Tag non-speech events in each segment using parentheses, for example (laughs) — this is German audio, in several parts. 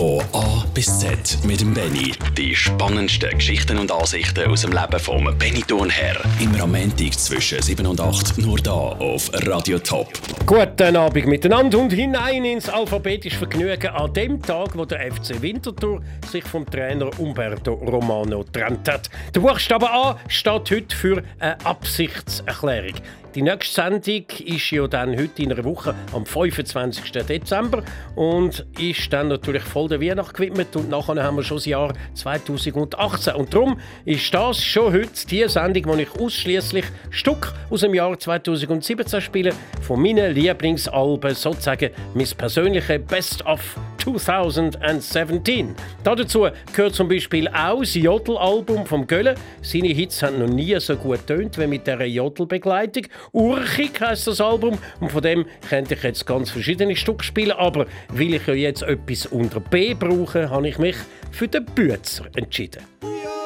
Von A bis Z mit dem Benny. Die spannendsten Geschichten und Ansichten aus dem Leben vom Benny Thurnherr. Immer am Montag zwischen 7 und 8 nur da auf Radio Top. Guten Abend miteinander und hinein ins alphabetische Vergnügen an dem Tag, wo der FC Winterthur sich vom Trainer Umberto Romano trennt hat. Der Buchstabe A steht heute für eine Absichtserklärung. Die nächste Sendung ist ja dann heute in einer Woche am 25. Dezember und ist dann natürlich voll der Weihnacht gewidmet und nachher haben wir schon das Jahr 2018 und darum ist das schon heute die Sendung, wo ich ausschließlich Stück aus dem Jahr 2017 spiele, von meinen Lieblingsalben, sozusagen mein persönliches Best of 2017. Dazu gehört zum Beispiel auch das Jodel-Album vom Gölle. Seine Hits haben noch nie so gut tönt wie mit dieser Jodel-Begleitung. Urchig heisst das Album. Und von dem könnte ich jetzt ganz verschiedene Stücke spielen, aber weil ich ja jetzt etwas unter B brauche, habe ich mich für den Bützer entschieden. schauen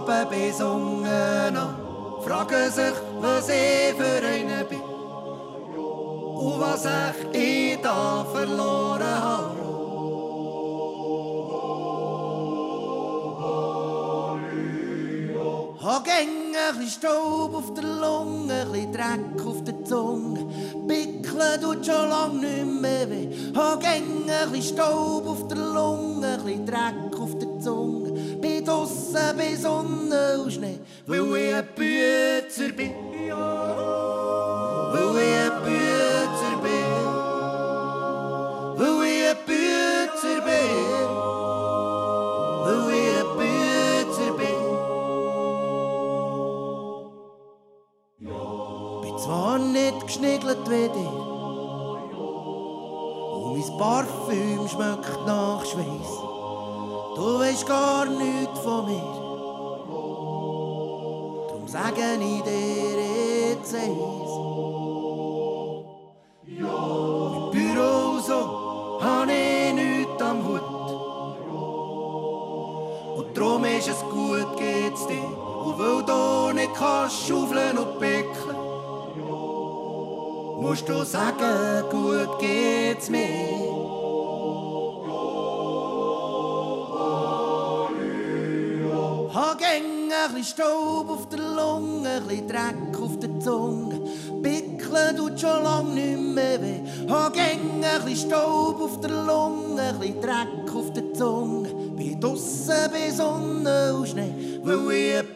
oben bis unten an. Fragen sich, was ich für einen bin und was ich da verloren habe. Hab gäng ein bisschen Staub auf der Lunge, ein bisschen Dreck auf der Zunge. Pickeln tut schon lang nicht mehr weh. Hab gäng ein bisschen Staub auf der Lunge, ein bisschen Dreck auf der Zunge. Draussen bei Sonne und Schnee, weil ich ein Bützer bin. Weil ich ein Bützer bin. Weil ich ein Bützer bin. Weil ich ein Bützer bin. Bin zwar nicht geschniggelt wie dir. Und mein Parfüm schmeckt nach Schweiß. Du weisst gar nichts von mir. Drum sage ich dir jetzt eins. Im Büro so habe ich nichts am Hut. Und darum ist es gut, geht's dir. Und weil du nicht kannst schaufeln und pickeln, musst du sagen, gut geht's mir. Gäng ein bisschen Staub auf der Lunge, ein bisschen Dreck auf der Zunge. Pickeln tut schon lang nicht mehr weh. Ha gäng ein bisschen Staub auf der Lunge, ein bisschen Dreck auf der Zunge. Bin draussen bei Sonne und Schnee, weil ich ein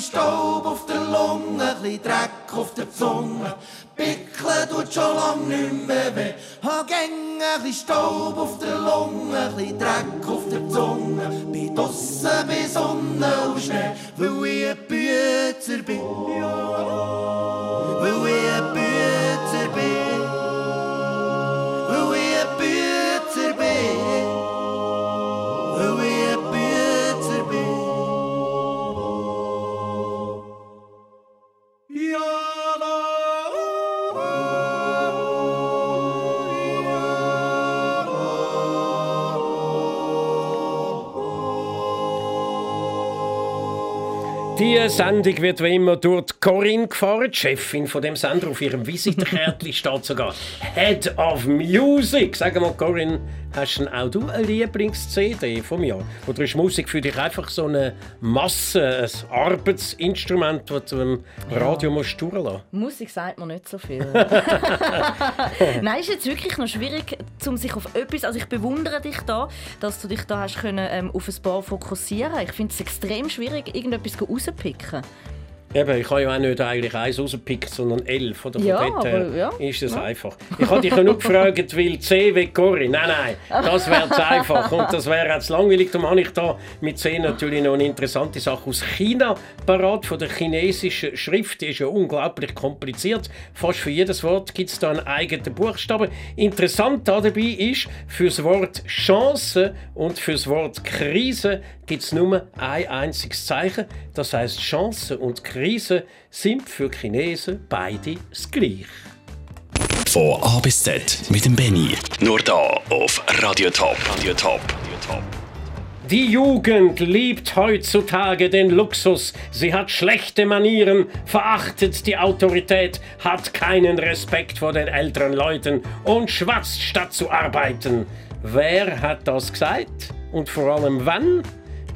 bisschen Staub auf der Lunge, ein bisschen Dreck auf der Zunge. Pickeln tut schon lang nicht mehr weh. Ha gäng ein bisschen Staub auf der Lunge, ein bisschen Dreck auf der Zunge. Bin draussen bei Sonne und Schnee, weil ich ein Bützer bin. Sendung wird wie immer durch Corinne gefahren. Die Chefin von dem Sender auf ihrem Visitenkärtchen (laughs) steht sogar Head of Music. Sag mal, Corinne, hast denn auch du eine Lieblings-CD von mir? Oder ist Musik für dich einfach so eine Masse, ein Arbeitsinstrument, das du im Radio musst durchlassen Musik sagt mir nicht so viel. (laughs) (laughs) Nein, ist jetzt wirklich noch schwierig, um sich auf etwas. Also ich bewundere dich da, dass du dich da hast können, ähm, auf ein paar fokussieren. Ich finde es extrem schwierig, irgendetwas raus rauspicken? Eben, ich habe ja auch nicht eigentlich eins rausgepickt, sondern elf. Oder? Von ja, aber, ja. ist es ja. einfach. Ich habe dich nur gefragt, weil C wie Corinne. Nein, nein, das wäre zu einfach. Und das wäre jetzt langweilig. Darum habe ich da mit C natürlich noch eine interessante Sache aus China parat. Von der chinesischen Schrift. Die ist ja unglaublich kompliziert. Fast für jedes Wort gibt es da einen eigenen Buchstaben. Interessant dabei ist, für das Wort Chance und für das Wort Krise gibt es nur ein einziges Zeichen. Das heißt Chance und Krise Krise sind für Chinesen beide das Gleiche. Von A bis Z mit dem Benny. Nur da auf Radio Top. Radio Top. Die Jugend liebt heutzutage den Luxus. Sie hat schlechte Manieren, verachtet die Autorität, hat keinen Respekt vor den älteren Leuten und schwatzt statt zu arbeiten. Wer hat das gesagt? Und vor allem wann?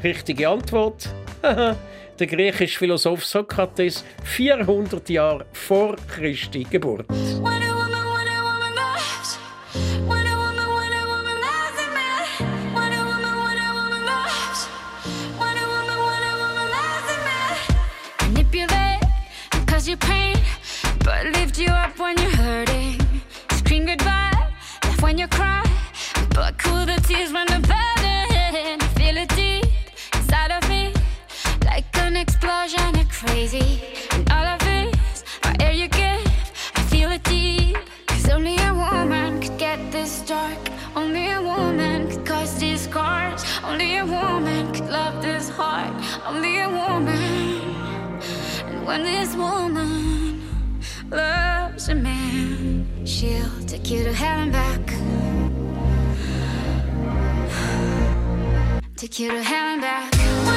Richtige Antwort? (laughs) der griechische Philosoph Sokrates 400 Jahre vor Christi Geburt. you when you cry, but cool the tears when an explosion of crazy. And all of this, my air you give, I feel it deep. Cause only a woman could get this dark. Only a woman could cause these scars. Only a woman could love this heart. Only a woman. And when this woman loves a man, she'll take you to and back. Take you to and back.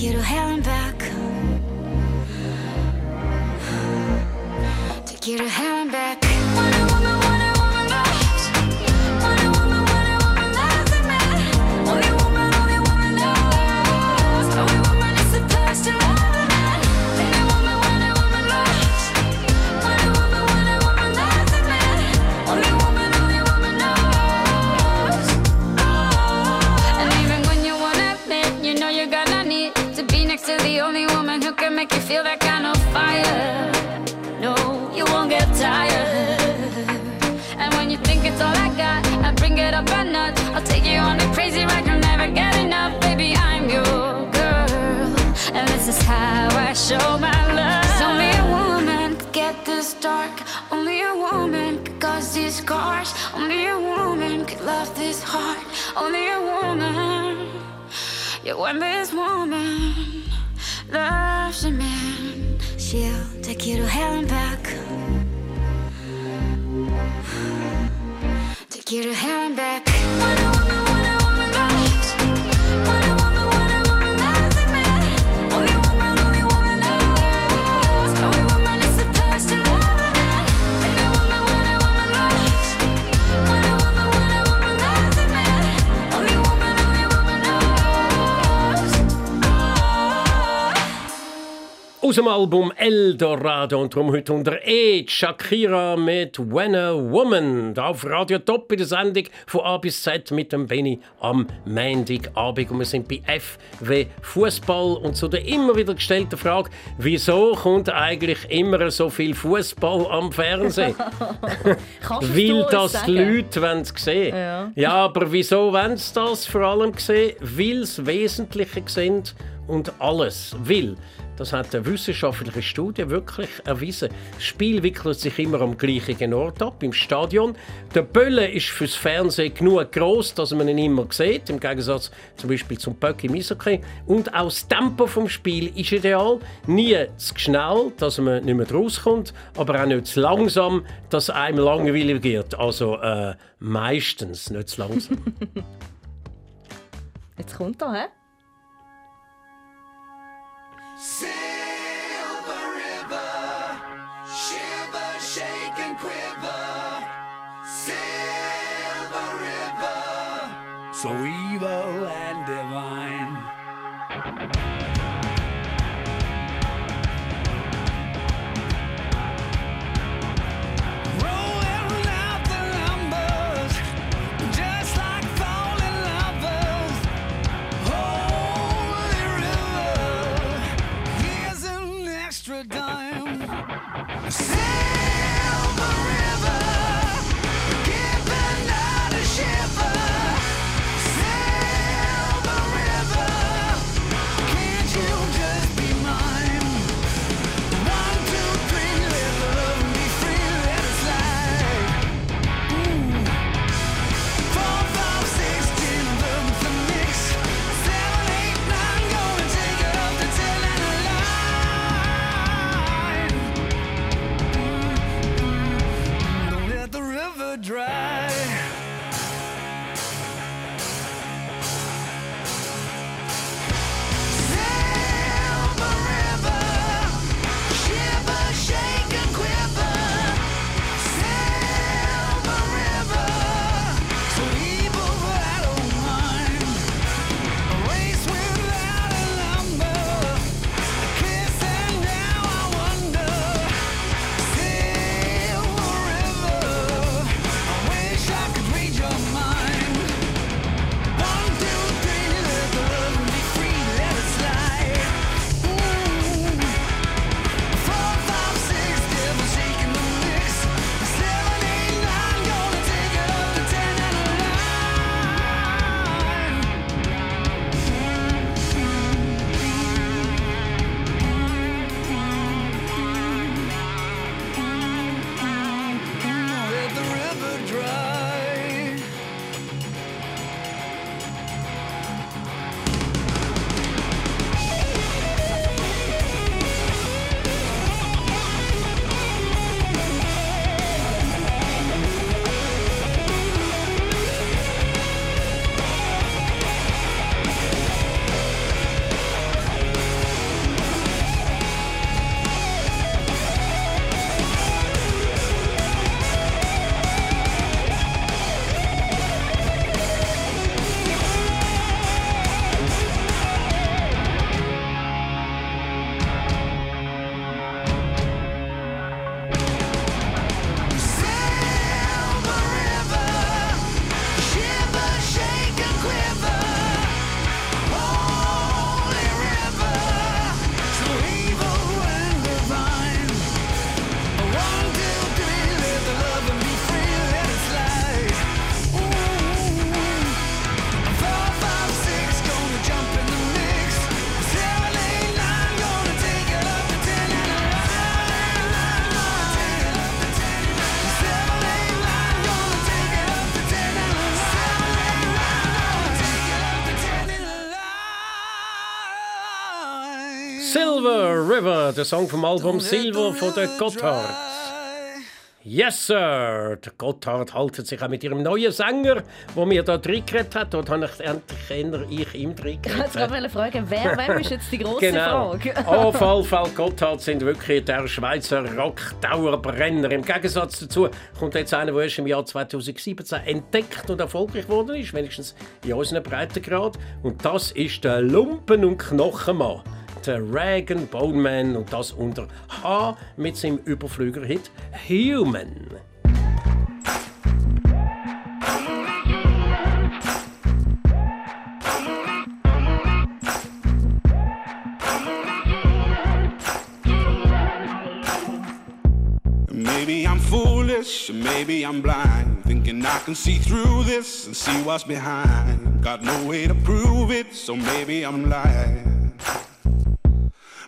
Take to hell and back. Take you to hell show my love. Cause only a woman could get this dark. Only a woman could cause these scars. Only a woman could love this heart. Only a woman. Yeah, when this woman loves a man, she'll take you to hell and back. Take you to hell and back. Aus dem Album Eldorado und darum heute unter E. Shakira mit When a Woman. Da auf Radio Top in der Sendung von A bis Z mit dem Benny am Montagabend. Und wir sind bei FW Fußball und zu der immer wieder gestellten Frage, wieso kommt eigentlich immer so viel Fußball am Fernsehen? (laughs) Weil das die Leute wollen sehen ja. ja, aber wieso wollen sie das vor allem sehen? Weil es Wesentliche sind und alles. Will. Das hat eine wissenschaftliche Studie wirklich erwiesen. Das Spiel wickelt sich immer am gleichen Ort ab, im Stadion. Der Bölle ist fürs Fernsehen genug groß, dass man ihn immer sieht, im Gegensatz zum Beispiel zum Böck im Eishockey. Und auch das Tempo vom Spiel ist ideal. Nie zu schnell, dass man nicht mehr rauskommt, aber auch nicht zu langsam, dass einem langweilig wird. Also äh, meistens nicht zu langsam. (laughs) Jetzt kommt er, hä? Silver River, shiver, shake and quiver. Silver River, so evil and divine. Der Song vom Album Silver von der Gotthard. Yes, Sir! Der Gotthard haltet sich auch mit ihrem neuen Sänger, der mir da drin geredet hat. Dort habe ich endlich ich ihm drin Ich wollte gerade fragen, wer wem ist jetzt die (laughs) grosse Genau. Frage? (laughs) Auf jeden Fall Gotthard sind wirklich der Schweizer Rock-Dauerbrenner. Im Gegensatz dazu kommt jetzt einer, der erst im Jahr 2017 entdeckt und erfolgreich geworden ist, wenigstens in unserem Breitengrad. Und das ist der Lumpen- und Knochenmann. Der Reagan Bowman und das unter H mit seinem Überflüger-Hit Human. Maybe I'm foolish, maybe I'm blind. Thinking I can see through this and see what's behind. Got no way to prove it, so maybe I'm lying.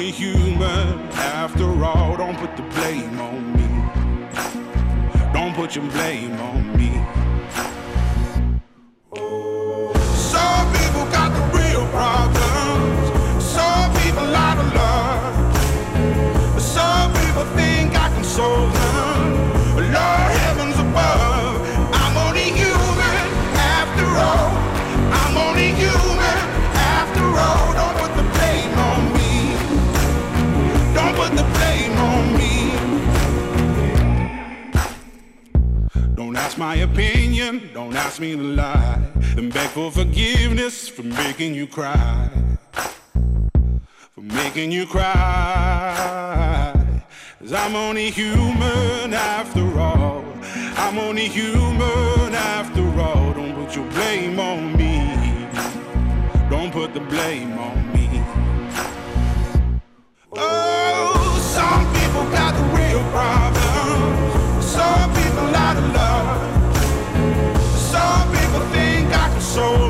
only human after all. Don't put the blame on me. Don't put your blame on me. Some people got the real problems. Ask me to lie. Then beg for forgiveness for making you cry. For making you cry. Cause I'm only human after all. I'm only human after all. Don't put your blame on me. Don't put the blame on me. Oh, some people got the real problems. Some people out of love so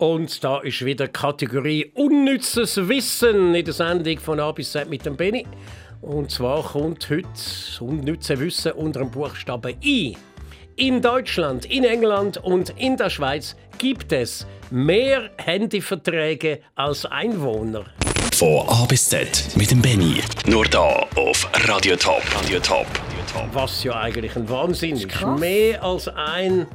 Und da ist wieder die Kategorie Unnützes Wissen in der Sendung von A bis Z mit dem Benny. Und zwar kommt heute das unnütze Wissen unter dem Buchstaben I. In Deutschland, in England und in der Schweiz gibt es mehr Handyverträge als Einwohner. Von A bis Z mit dem Benny. Nur da auf Radio Top. Radio Top. Was ja eigentlich ein Wahnsinn ist. Mehr als ein,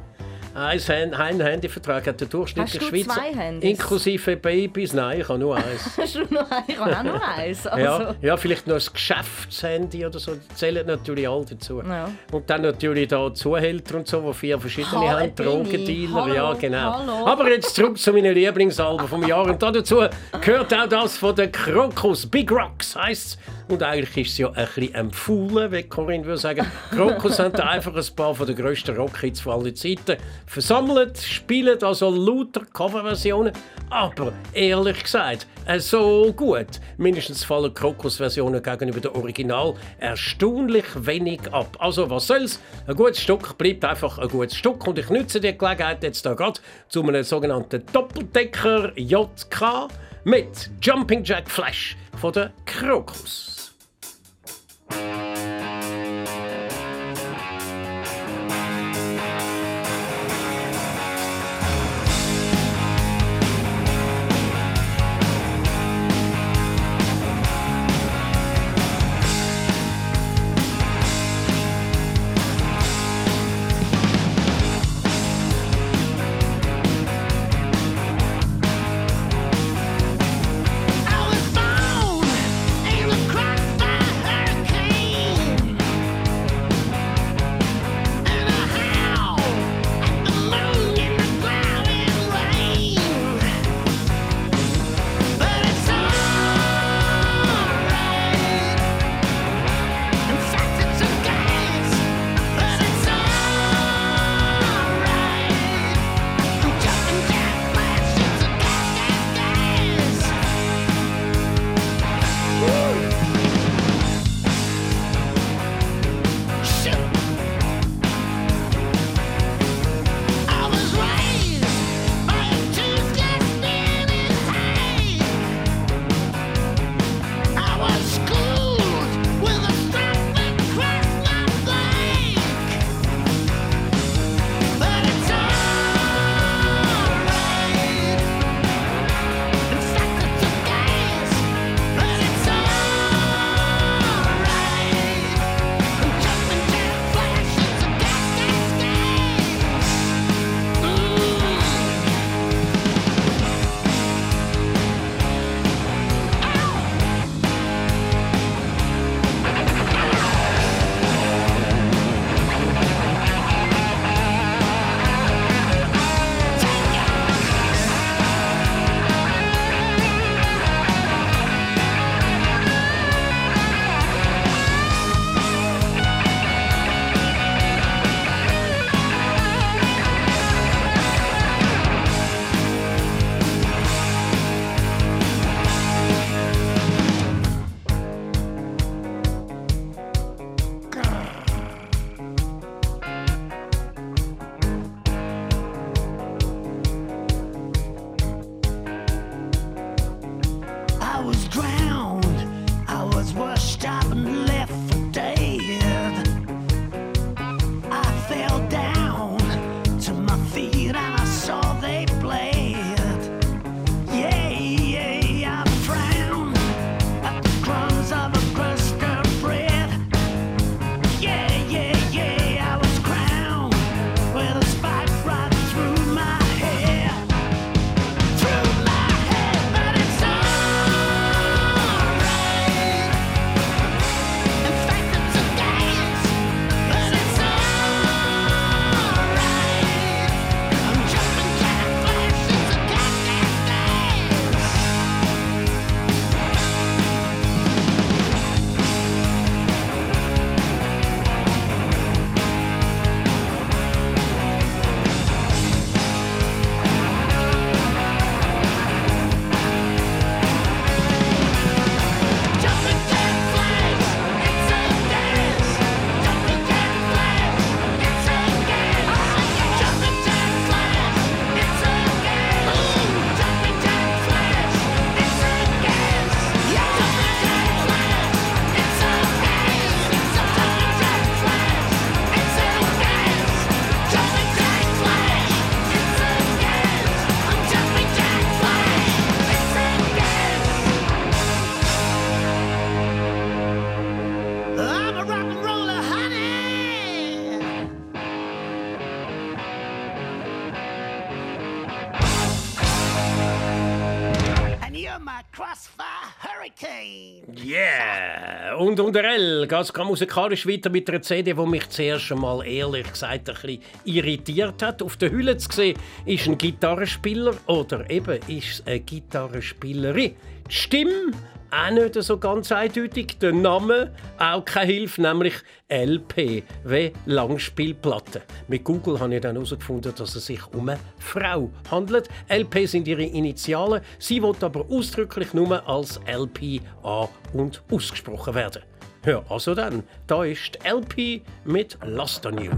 ein, ein Handyvertrag hat der durchschnittliche Hast du Schweizer. zwei Handys? Inklusive Babys. Nein, ich habe nur eins. (laughs) Hast du noch ein? Ich habe auch noch eins. (laughs) Also. Ja, ja, vielleicht noch ein Geschäftshandy oder so, die zählen natürlich alle dazu. Ja. Und dann natürlich da Zuhälter und so, die vier verschiedene Hallo, haben. Drogendealer, ja genau. hallo. Aber jetzt zurück zu meinen Lieblingsalben vom Jahr und dazu gehört auch das von den Krokus, Big Rocks heisst Und eigentlich ist es ja ein bisschen empfohlen, wie Corinne würde sagen. (laughs) Krokus haben da einfach ein paar von den grössten Rockhits von allen Zeiten versammelt, spielen also lauter Coverversionen, aber ehrlich gesagt, äh, so gut. Mindestens fallen Krokus-Versionen gegenüber dem Original erstaunlich wenig ab. Also was soll's? Ein gutes Stück bleibt einfach ein gutes Stück und ich nutze die Gelegenheit jetzt da gerade zu einem sogenannten Doppeldecker JK mit Jumping Jack Flash von der Krokus. Das Und unter L geht es musikalisch weiter mit einer CD, die mich zuerst einmal ehrlich gesagt ein bisschen irritiert hat. Auf der Hülle zu sehen ist ein Gitarrenspieler oder eben ist es eine Gitarrenspielerin. Die Stimme auch nicht so ganz eindeutig. Der Name auch keine Hilfe, nämlich LP, wie Langspielplatte. Mit Google habe ich dann herausgefunden, dass es sich um eine Frau handelt. LP sind ihre Initialen. Sie wird aber ausdrücklich nur als LP an- und ausgesprochen werden. Ja, also dann, da ist LP mit Lost on You.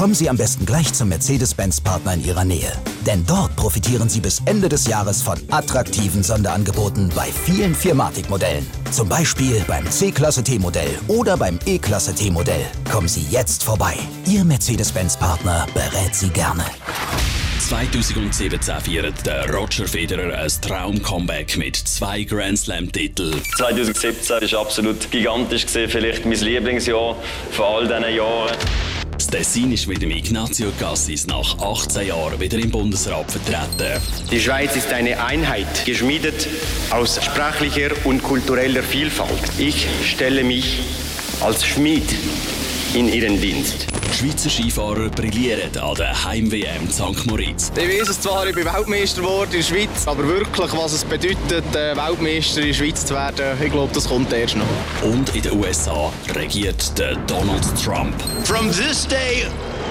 Kommen Sie am besten gleich zum Mercedes-Benz-Partner in Ihrer Nähe. Denn dort profitieren Sie bis Ende des Jahres von attraktiven Sonderangeboten bei vielen Firmatic-Modellen. Zum Beispiel beim C-Klasse T-Modell oder beim E-Klasse T-Modell. Kommen Sie jetzt vorbei. Ihr Mercedes-Benz-Partner berät Sie gerne. 2017 feiert der Roger Federer ein Traum-Comeback mit zwei Grand Slam-Titeln. 2017 war absolut gigantisch, vielleicht mein Lieblingsjahr von all diesen Jahren. Tessin ist mit dem Ignacio Cassis nach 18 Jahren wieder im Bundesrat vertreten. Die Schweiz ist eine Einheit, geschmiedet aus sprachlicher und kultureller Vielfalt. Ich stelle mich als Schmied in ihren Dienst. Schweizer Skifahrer brillieren an der Heim-WM in St. Moritz. Ich weiß es zwar, ich bin Weltmeister geworden in der Schweiz, aber wirklich, was es bedeutet, äh, Weltmeister in der Schweiz zu werden, ich glaube, das kommt erst noch. Und in den USA regiert der Donald Trump. From this day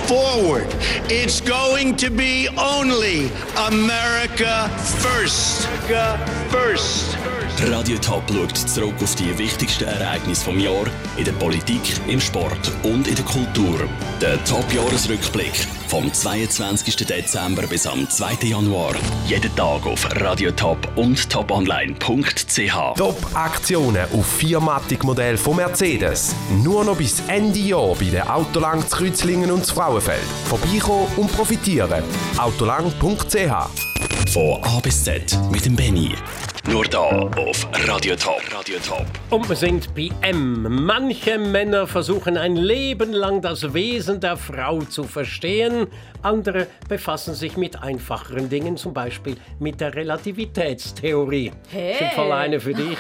forward, it's going to be only America first. America first. Radio Top schaut zurück auf die wichtigsten Ereignisse vom Jahr in der Politik, im Sport und in der Kultur. Der Top-Jahresrückblick vom 22. Dezember bis am 2. Januar. Jeden Tag auf Radio Top und toponline.ch. Top-Aktionen auf Viermatic-Modell von Mercedes. Nur noch bis Ende Jahr bei der Autolang zu Kreuzlingen und zu Frauenfeld. Vorbeikommen und profitieren. Autolang.ch Von A bis Z mit dem Benny. Nur da auf Radio Top. Radio Top. Und wir sind bei M. Manche Männer versuchen ein Leben lang das Wesen der Frau zu verstehen. Andere befassen sich mit einfacheren Dingen, zum Beispiel mit der Relativitätstheorie. Hey. Im Fall eine für dich.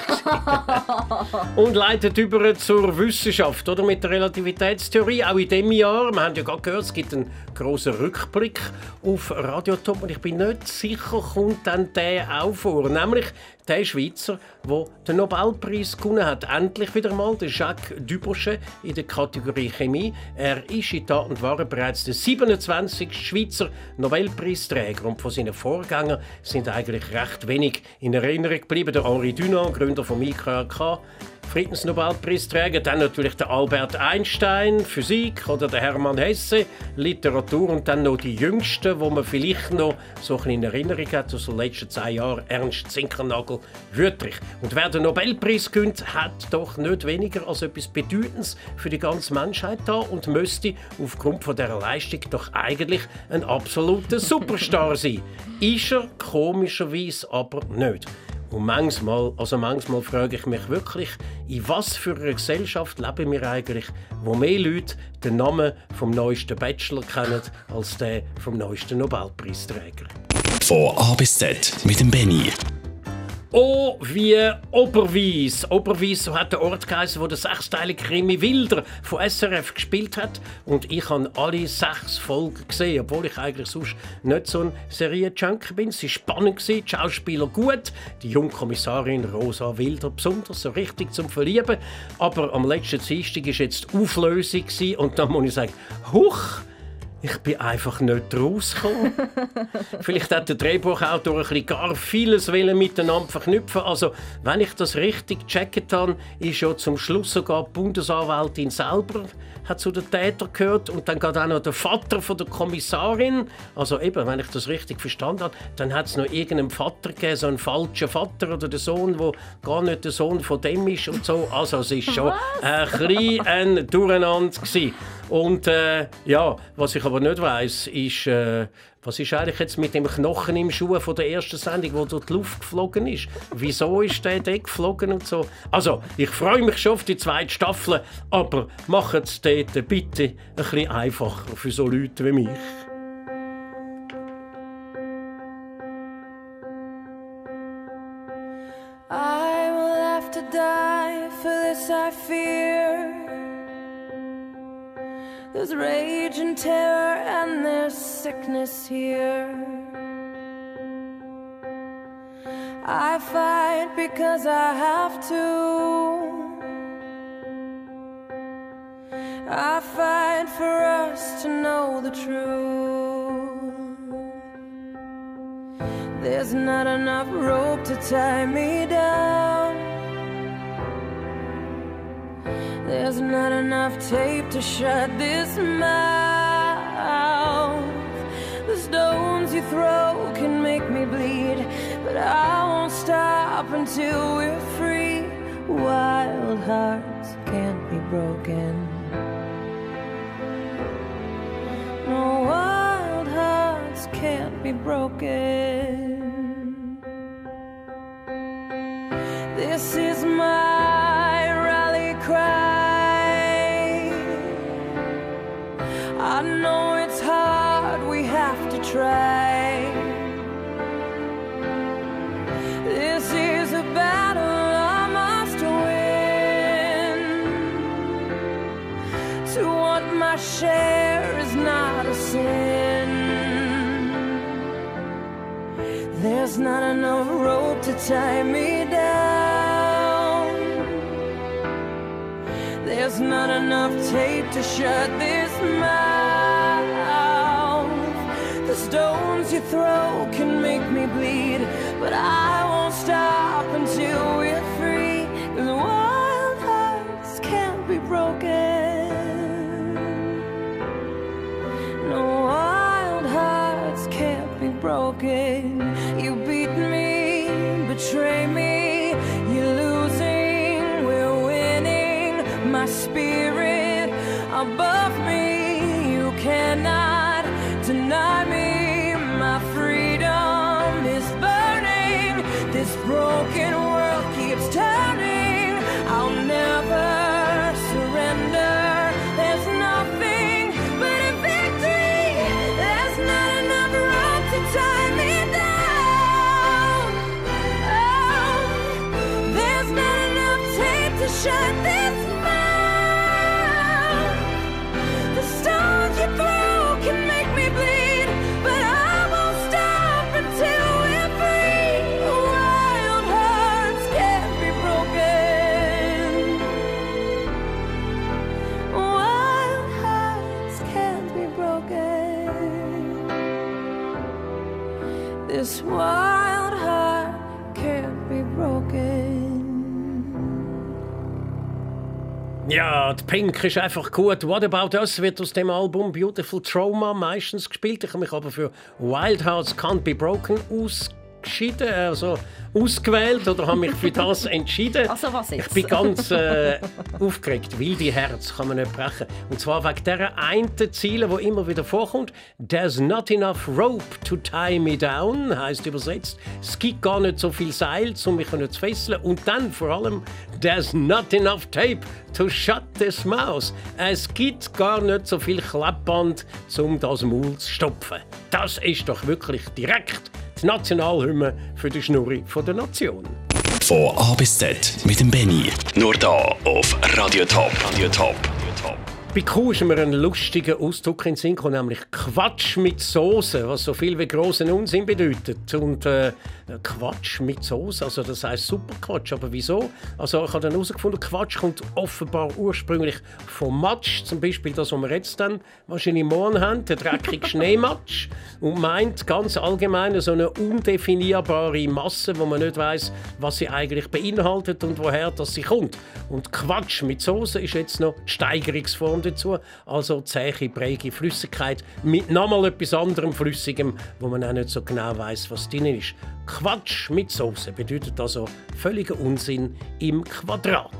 (laughs) Und leitet über zur Wissenschaft, oder? Mit der Relativitätstheorie. Auch in diesem Jahr, wir haben ja gerade gehört, es gibt einen grossen Rückblick auf Radiotop und ich bin nicht sicher, kommt dann der auch vor. Nämlich der Schweizer, der den Nobelpreis gewonnen hat. Endlich wieder mal, der Jacques Dubochet in der Kategorie Chemie. Er ist in Tat und Wahrheit bereits der 27. Schweizer Nobelpreisträger und von seinen Vorgängern sind eigentlich recht wenig in Erinnerung geblieben. Der Henri Dunant, Gründer vom IKRK, Friedensnobelpreisträger, dann natürlich der Albert Einstein, Physik, oder der Hermann Hesse, Literatur und dann noch die Jüngsten, wo man vielleicht noch so ein bisschen in Erinnerung hat, aus den letzten zehn Jahren, Ernst Zinkernagel, Wüttrich. Und wer den Nobelpreis gönnt, hat doch nicht weniger als etwas Bedeutendes für die ganze Menschheit da und müsste aufgrund von dieser Leistung doch eigentlich ein absoluter Superstar sein. Ist er komischerweise aber nicht. Und manchmal, also manchmal frage ich mich wirklich, in was für einer Gesellschaft leben wir eigentlich, wo mehr Leute den Namen vom neuesten Bachelor kennen als den vom neuesten Nobelpreisträger. Von A bis Z mit dem Benny. O wie Oberwies. Oberwies, so hat der Ort geheißen, wo der sechsteilige Krimi Wilder von SRF gespielt hat. Und ich habe alle sechs Folgen gesehen, obwohl ich eigentlich sonst nicht so ein Serienjunkie bin. Sie war spannend, die Schauspieler gut, die junge Kommissarin Rosa Wilder besonders, so richtig zum Verlieben. Aber am letzten Dienstag war jetzt die Auflösung und dann muss ich sagen, huch! Ich bin einfach nicht rausgekommen. (laughs) Vielleicht hat der Drehbuchautor ein bisschen gar vieles wollen miteinander verknüpfen. Also, wenn ich das richtig gecheckt habe, ist ja zum Schluss sogar die Bundesanwältin selber hat zu den Tätern gehört und dann geht auch noch der Vater von der Kommissarin. Also eben, wenn ich das richtig verstanden habe, dann hat es noch irgendeinen Vater gegeben, so einen falschen Vater oder den Sohn, der gar nicht der Sohn von dem ist und so. Also es ist schon ein bisschen ein Durcheinander gewesen. Und äh, ja, was ich aber nicht weiß, ist, äh, was ist eigentlich jetzt mit dem Knochen im Schuh von der ersten Sendung, wo durch die Luft geflogen ist? Wieso ist der dort geflogen und so? Also, ich freue mich schon auf die zweite Staffel, aber macht es dort bitte ein bisschen einfacher für so Leute wie mich. I will have to die for this, I fear. There's rage and terror, and there's sickness here. I fight because I have to. I fight for us to know the truth. There's not enough rope to tie me down. There's not enough tape to shut this mouth. The stones you throw can make me bleed, but I won't stop until we're free. Wild hearts can't be broken. No wild hearts can't be broken. This is not enough rope to tie me down. There's not enough tape to shut this mouth. The stones you throw can make me bleed, but I won't stop until Pink ist einfach gut. What About Us wird aus dem Album Beautiful Trauma meistens gespielt. Ich habe mich aber für Wild Hearts Can't Be Broken ausgeschieden, also ausgewählt oder habe mich für das entschieden. Also was jetzt? Ich bin ganz äh, aufgeregt. Wilde Herz kann man nicht brechen. Und zwar wegen dieser einen Ziele, wo immer wieder vorkommt. There's not enough rope to tie me down, heißt übersetzt. Es gibt gar nicht so viel Seil, um mich zu fesseln. Und dann vor allem There's not enough tape to shut this mouse. Es gibt gar nicht so viel Klappband, um das Maul zu stopfen. Das ist doch wirklich direkt die Nationalhymne für die Schnurri der Nation. Von A bis Z mit dem Benny. Nur da auf Radio Top. Radio Top. Bei Kuh ist mir ein lustiger Ausdruck in Sinn nämlich Quatsch mit Soße, was so viel wie großen Unsinn bedeutet. Und äh, Quatsch mit Soße, also das heißt super Quatsch. Aber wieso? Also ich habe dann herausgefunden, Quatsch kommt offenbar ursprünglich vom Matsch, zum Beispiel das, was wir jetzt dann wahrscheinlich morgen haben, der dreckige (laughs) Schneematsch, und meint ganz allgemein so eine undefinierbare Masse, wo man nicht weiß, was sie eigentlich beinhaltet und woher das sie kommt. Und Quatsch mit Soße ist jetzt noch Steigerungsform dazu, also zähe, bräige Flüssigkeit mit nochmal etwas anderem Flüssigem, wo man auch nicht so genau weiß, was drin ist. Quatsch mit Soße bedeutet also völliger Unsinn im Quadrat.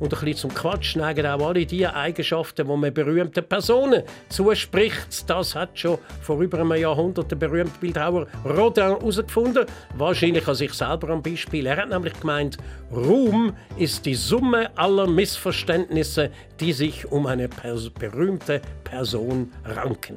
Und ein bisschen zum Quatsch neigen auch alle die Eigenschaften, die man berühmten Personen zuspricht. Das hat schon vor über einem Jahrhundert der berühmte Bildhauer Rodin herausgefunden. Wahrscheinlich an sich selber am Beispiel. Er hat nämlich gemeint, Ruhm ist die Summe aller Missverständnisse, die sich um eine pers berühmte Person ranken.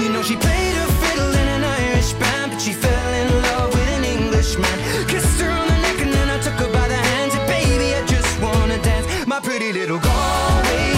You know she played her fiddle in an Irish band, but she fell in love with an Englishman. Kissed her on the neck and then I took her by the hands. And baby, I just wanna dance, my pretty little Galway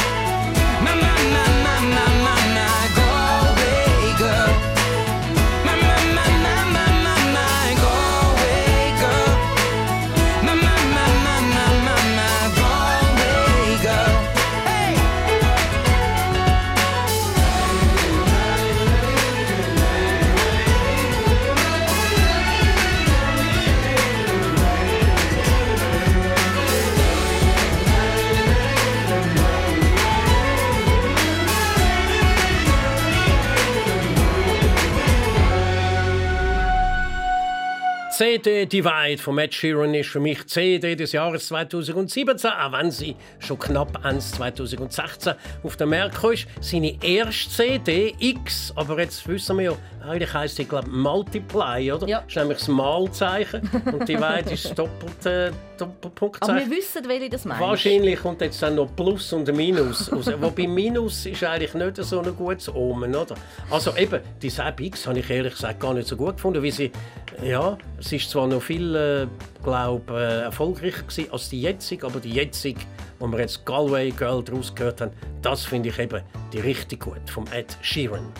My, my, my, my, my, CD Divide von Matt Sheeran ist für mich CD des Jahres 2017, auch wenn sie schon knapp Ende 2016 auf den Markt kam. Seine erste CD, X, aber jetzt wissen wir ja, eigentlich heisst sie, glaube Multiply, oder? Ja. Das ist nämlich das Malzeichen und Divide ist (laughs) das doppelte Doppelpunktzeichen. Aber wir wissen, welche das meint. Wahrscheinlich kommt jetzt dann noch Plus und Minus raus. (laughs) Wobei Minus ist eigentlich nicht so ein gutes Omen, oder? Also eben, die Seb X habe ich ehrlich gesagt gar nicht so gut gefunden, wie sie, ja, es ist zwar noch viel, äh, glaube äh, erfolgreicher gewesen als die jetzige, aber die jetzige, wo wir jetzt Galway Girl daraus gehört haben, das finde ich eben die richtig gut, vom Ed Sheeran.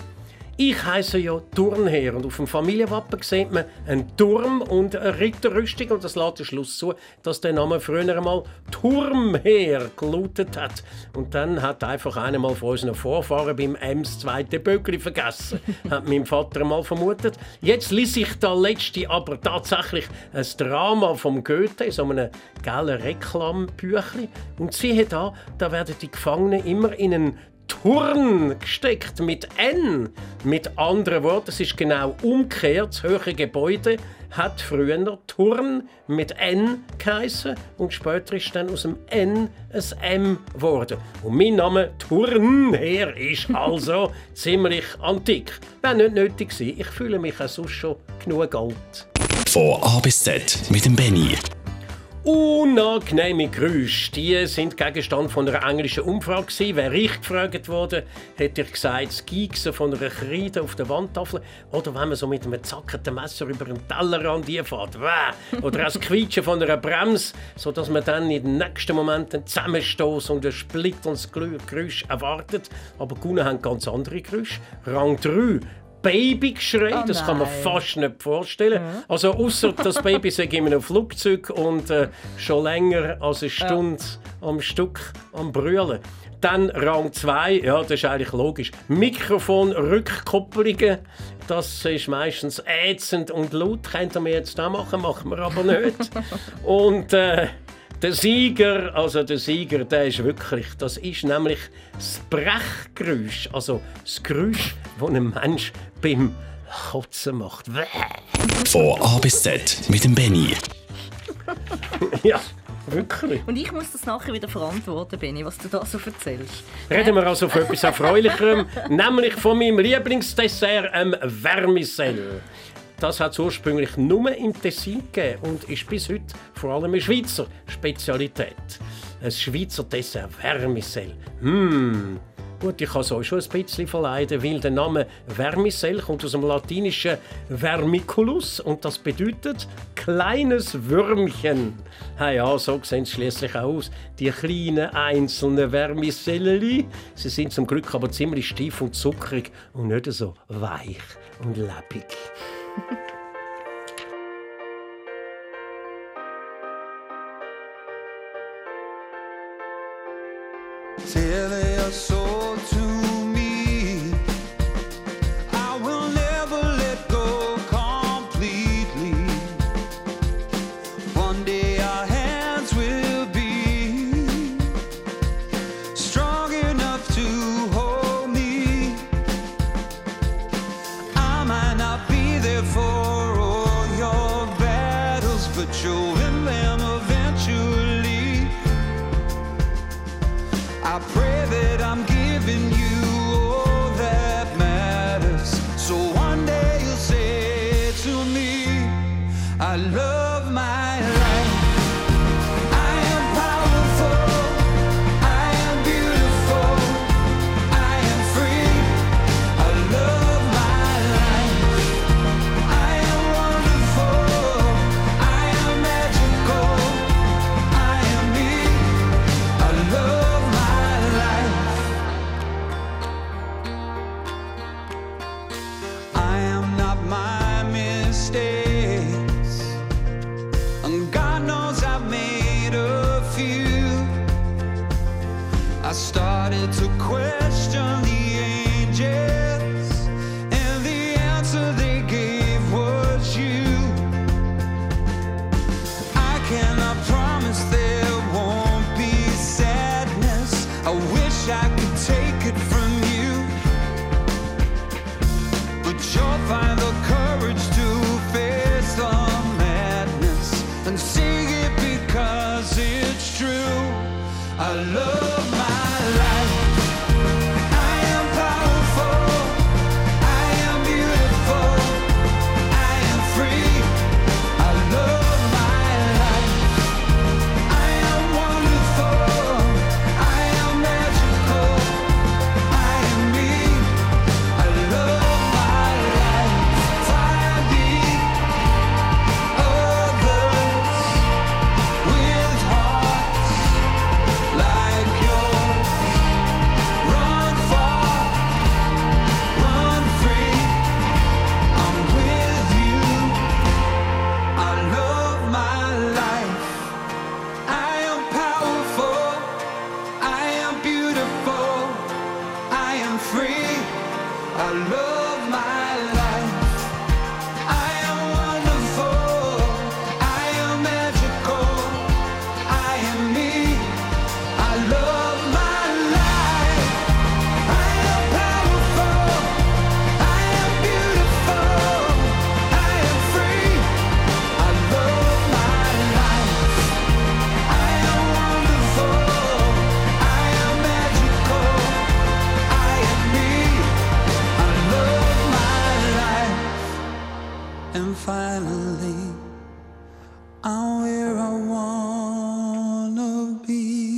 Ich heiße ja Turnherr und auf dem Familienwappen sieht man einen Turm und eine Ritterrüstung und das lässt den Schluss zu, dass der Name früher einmal Turmherr gelautet hat. Und dann hat einfach einer mal von unseren Vorfahren beim Ems zweite Böckli vergessen, (laughs) hat mein Vater einmal vermutet. Jetzt ließ ich da letzte aber tatsächlich ein Drama vom Goethe in so einem gelben Reklambüchli und siehe da, da werden die Gefangenen immer in einen Turn gesteckt mit N. Mit anderen Worten, es ist genau umgekehrt. Das höhere Gebäude hat früher Turn mit N geheißen und später ist dann aus dem N ein M geworden. Und mein Name Turnherr ist also (laughs) ziemlich antik. Wäre nicht nötig gewesen. Ich fühle mich auch sonst schon genug alt. Von A bis Z mit dem Benny. Unangenehme Geräusche, die sind Gegenstand von einer englischen Umfrage. Wäre ich gefragt worden, hätte ich gesagt, das Giegsen von einer Kreide auf der Wandtafel oder wenn man so mit einem zackerten Messer über einen Tellerrand fährt. Oder auch das Quietschen von einer Bremse, sodass man dann in den nächsten Moment einen Zusammenstoß und ein splitterndes Geräusch erwartet. Aber Kunden haben ganz andere Geräusche. Rang 3 Babygeschrei, Oh das kann man fast nicht vorstellen. Also außer das Baby sei in einem Flugzeug und äh, schon länger als eine Stunde am Stück am Brüllen. Dann Rang 2, ja, das ist eigentlich logisch. Mikrofon-Rückkopplungen, das ist meistens ätzend und laut. Könnt ihr mir jetzt auch machen, machen wir aber nicht. (laughs) und äh, der Sieger, also der Sieger, der ist wirklich, das ist nämlich das Brechgeräusch, also das Geräusch, das ein Mensch beim Kotzen macht. Von A bis Z mit dem Benny. (laughs) ja, wirklich. Und ich muss das nachher wieder verantworten, Benni, was du da so erzählst. Reden wir also von etwas Erfreulicherem, (laughs) nämlich von meinem Lieblingsdessert, einem Vermicelle. Das hat es ursprünglich nur im Tessin gegeben und ist bis heute vor allem eine Schweizer Spezialität. Ein Schweizer Dessert, Vermicelle. Hm. Gut, ich kann es euch schon ein bisschen verleiden, weil der Name Vermicelle kommt aus dem latinischen Vermiculus und das bedeutet kleines Würmchen. Ja, ja, so sehen sie schließlich auch aus. Die kleinen einzelnen Vermicellli. Sie sind zum Glück aber ziemlich steif und zuckrig und nicht so weich und leppig. Silly,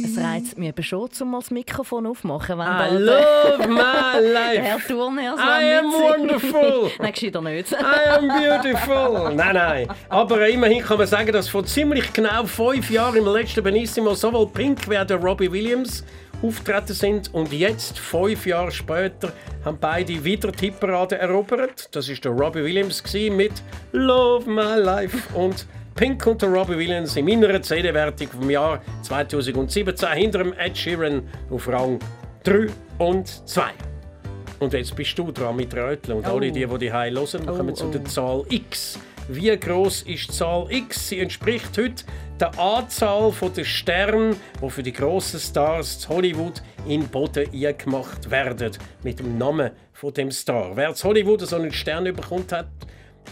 Es reizt mich eben schon, um mal das Mikrofon aufmachen, wenn I da love my (laughs) life. Herr Turner so I am wonderful. (laughs) Nein, gescheiter nicht. I am beautiful. (laughs) Nein, nein. Aber immerhin kann man sagen, dass vor ziemlich genau fünf Jahren im letzten Benissimo sowohl Pink wie auch der Robbie Williams auftreten sind. Und jetzt, fünf Jahre später, haben beide wieder die Hitparade erobert. Das ist der Robbie Williams mit Love My Life und Pink und der Robbie Williams in meiner CD-Wertung vom Jahr 2017 hinter dem Ed Sheeran auf Rang 3 und 2. Und jetzt bist du dran mit Röteln. Und Oh. alle, die, die die hören, wir kommen Oh, zu oh. der Zahl X. Wie groß ist die Zahl X? Sie entspricht heute der Anzahl der Sterne, die für die grossen Stars zu Hollywood in den Boden eingemacht werden. Mit dem Namen von dem Star. Wer zu Hollywood so einen Stern bekommt hat,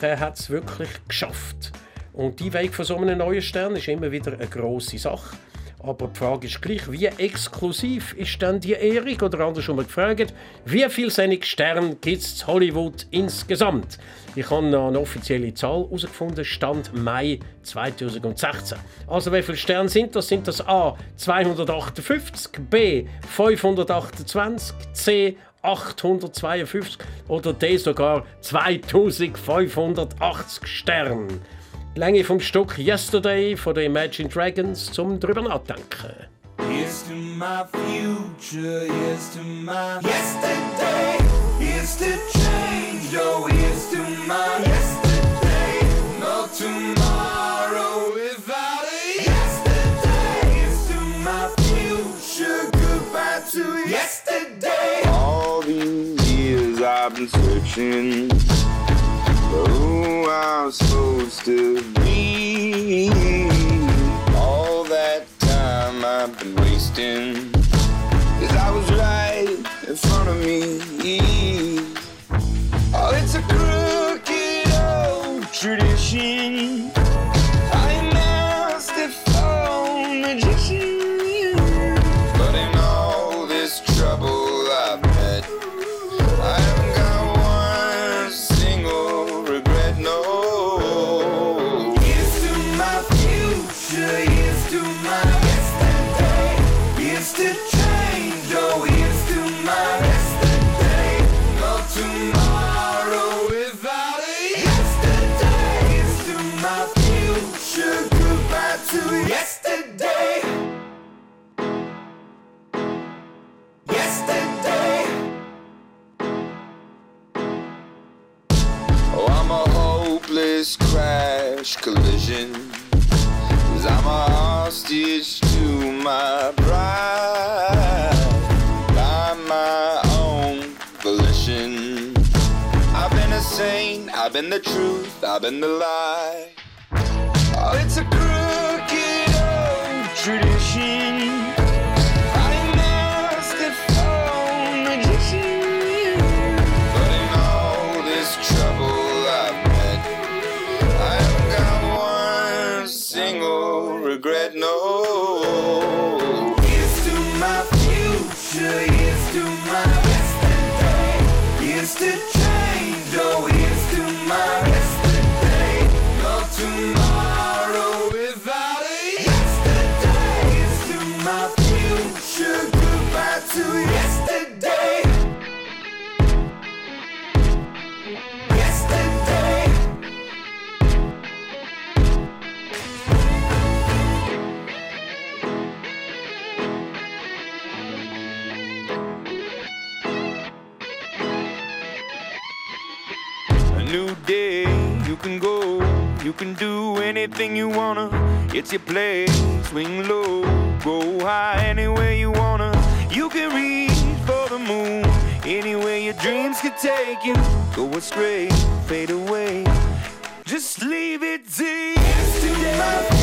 der hat es wirklich geschafft. Und die Weg von so einem neuen Stern ist immer wieder eine grosse Sache. Aber die Frage ist gleich, wie exklusiv ist denn die Ehrung? Oder anders schon mal gefragt, wie viele solche Sterne gibt es in Hollywood insgesamt? Ich habe noch eine offizielle Zahl herausgefunden, Stand Mai 2016. Also wie viele Sterne sind das? Sind das A 258, B 528, C 852 oder D sogar 2580 Sterne? Länge vom Stück Yesterday von den Imagine Dragons zum drüber nachdenken. Here's to my future, here's to my yesterday. Here's to change, oh, here's to my yesterday. No tomorrow without a yesterday. Here's to my future, goodbye to yesterday. All these years I've been searching I'm supposed to been the truth, I've been the lie. Oh, it's a crooked old tradition. I have magician. But in all this trouble I've met, I haven't got one single regret, no. Here's to my future, can go, you can do anything you wanna. It's your place, swing low, go high anywhere you wanna. You can reach for the moon, anywhere your dreams could take you. Go astray, fade away, just leave it to Here's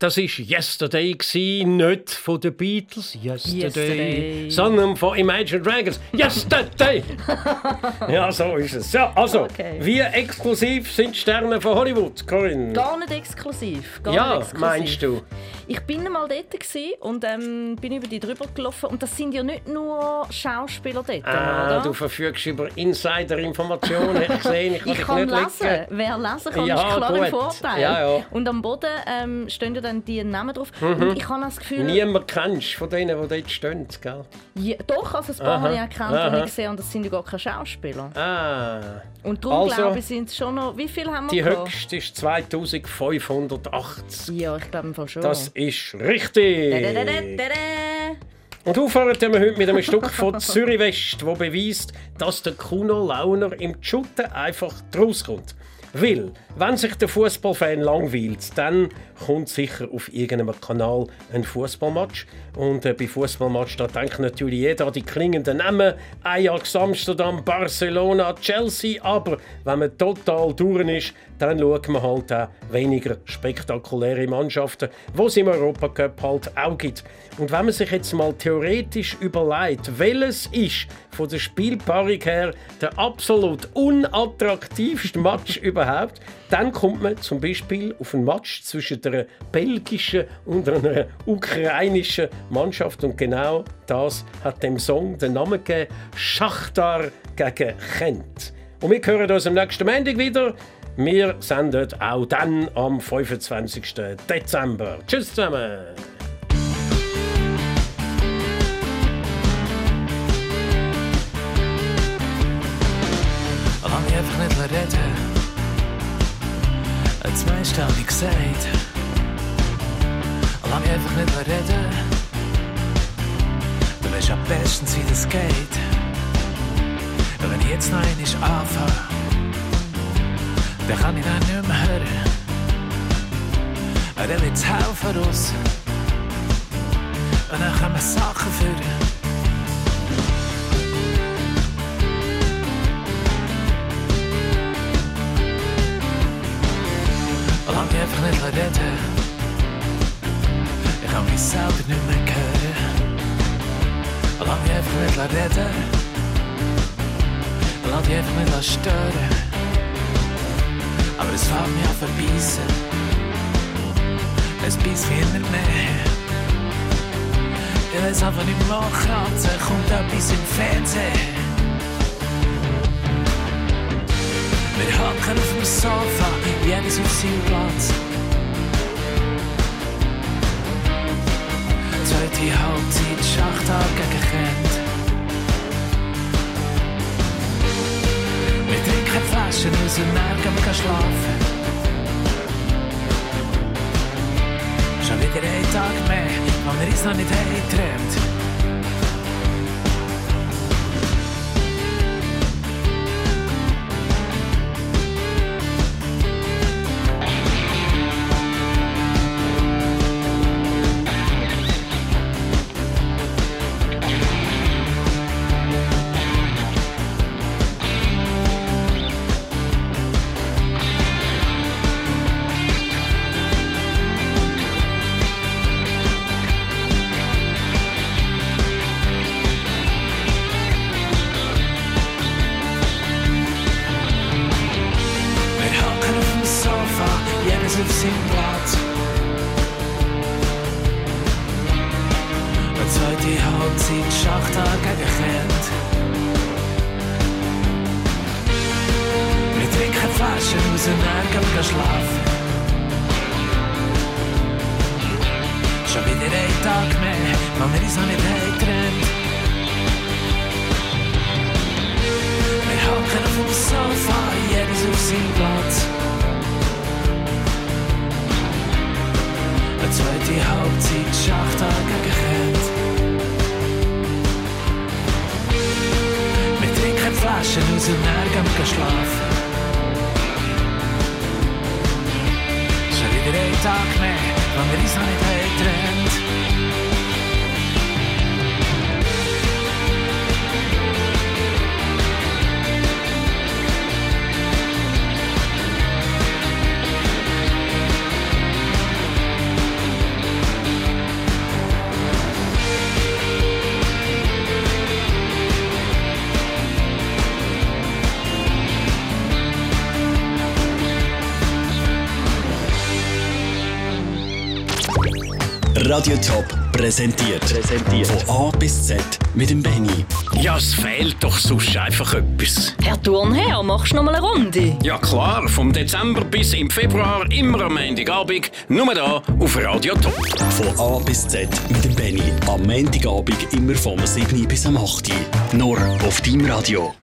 Das war Yesterday, nicht von den Beatles, Yesterday, Yesterday. sondern von Imagine Dragons. Yesterday! (laughs) ja, so ist es. Ja, also, Okay. wie exklusiv sind Sterne von Hollywood, Corinne? Gar nicht exklusiv. Gar ja, nicht exklusiv. meinst du? Ich bin einmal dort und ähm, bin über die drüber gelaufen. Und das sind ja nicht nur Schauspieler dort, Ah, oder? du verfügst über Insider-Informationen, ich gesehen. Ich, kann (laughs) Ich kann lesen. liegen. Wer lesen kann, Ja, ist klar im gut. Vorteil. Ja, ja. Und am Boden ähm, stehen ja dann die Namen drauf. Mhm. Und ich habe das Gefühl... Niemand kennst von denen, die dort stehen, gell? Ja, doch, also ein paar habe ich erkannt, Aha. ich gesehen und das sind ja gar keine Schauspieler. Ah. Und darum Also, glaube ich, sind es schon noch... Wie viel haben wir Die gehabt? höchste ist 2580. Ja, ich glaube im Fall schon. Das ist richtig. Da-da-da-da-da-da. Und aufhören wir heute mit einem Stück von Zürich West, wo beweist, dass der Kuno Launer im Schutten einfach rauskommt. Weil, wenn sich der Fußballfan langweilt, dann kommt sicher auf irgendeinem Kanal ein Fußballmatch. Und äh, bei Fußballmatch da denkt natürlich jeder an die klingenden Namen: Ajax, Amsterdam, Barcelona, Chelsea. Aber wenn man total durch ist, dann schaut man halt auch weniger spektakuläre Mannschaften, wo es im Europacup halt auch gibt. Und wenn man sich jetzt mal theoretisch überlegt, welches ist von der Spielpaarung her der absolut unattraktivste Match (laughs) überhaupt, dann kommt man zum Beispiel auf einen Match zwischen einer belgischen und einer ukrainischen Mannschaft und genau das hat dem Song den Namen gegeben, Schachtar gegen Kent. Und wir hören uns am nächsten Montag wieder. Wir senden auch dann am 25. Dezember. Tschüss zusammen! Das meiste habe ich gesagt. Lass mich einfach nicht reden. Du weißt am besten, wie das geht. Wenn ich jetzt noch einmal anfange, dann kann ich dann nicht mehr hören. Aber dann wird's helfen raus. Und dann können wir Sachen führen. Mich einfach nicht reden. Ich kann mich selber nicht mehr hören. Lass mich einfach nicht reden. Lass dich einfach nicht stören. Aber es fällt mir an verbeissen. Es beißt mich immer mehr. Ich weiß einfach nicht mehr also kommt etwas im Fernsehen. Wir hocken auf dem Sofa, jedes auf seinem Platz. Zweite Halbzeit, Schachtar gegen Kent. Wir trinken Flaschen aus dann gehen wir schlafen. wieder ein Tag mehr, wo wir uns noch nicht haben seinem Platz. Eine zweite Halbzeit Schachtel gegen Kind. Wir trinken Flaschen aus und dann gehen wir schlafen. Schon wieder ein Tag mehr, wo wir uns noch nicht getrennt. Wir hocken auf dem Sofa, jedes auf seinem Platz. Zweite Halbzeit Schachtel gegen Kind. Wir trinken Flaschen aus und dann gehen wir schlafen. Schon wieder ein Tag mehr, wo wir uns noch nicht haben Radio Top präsentiert. präsentiert. Von A bis Z mit dem Benny. Ja, es fehlt doch sonst einfach etwas. Herr Turnherr, machst du noch mal eine Runde? Ja klar, vom Dezember bis im Februar immer am Montagabend, nur da auf Radio Top. Von A bis Z mit dem Benny. Am Montagabend immer vom 7 bis am 8 Uhr. Nur auf deinem Radio.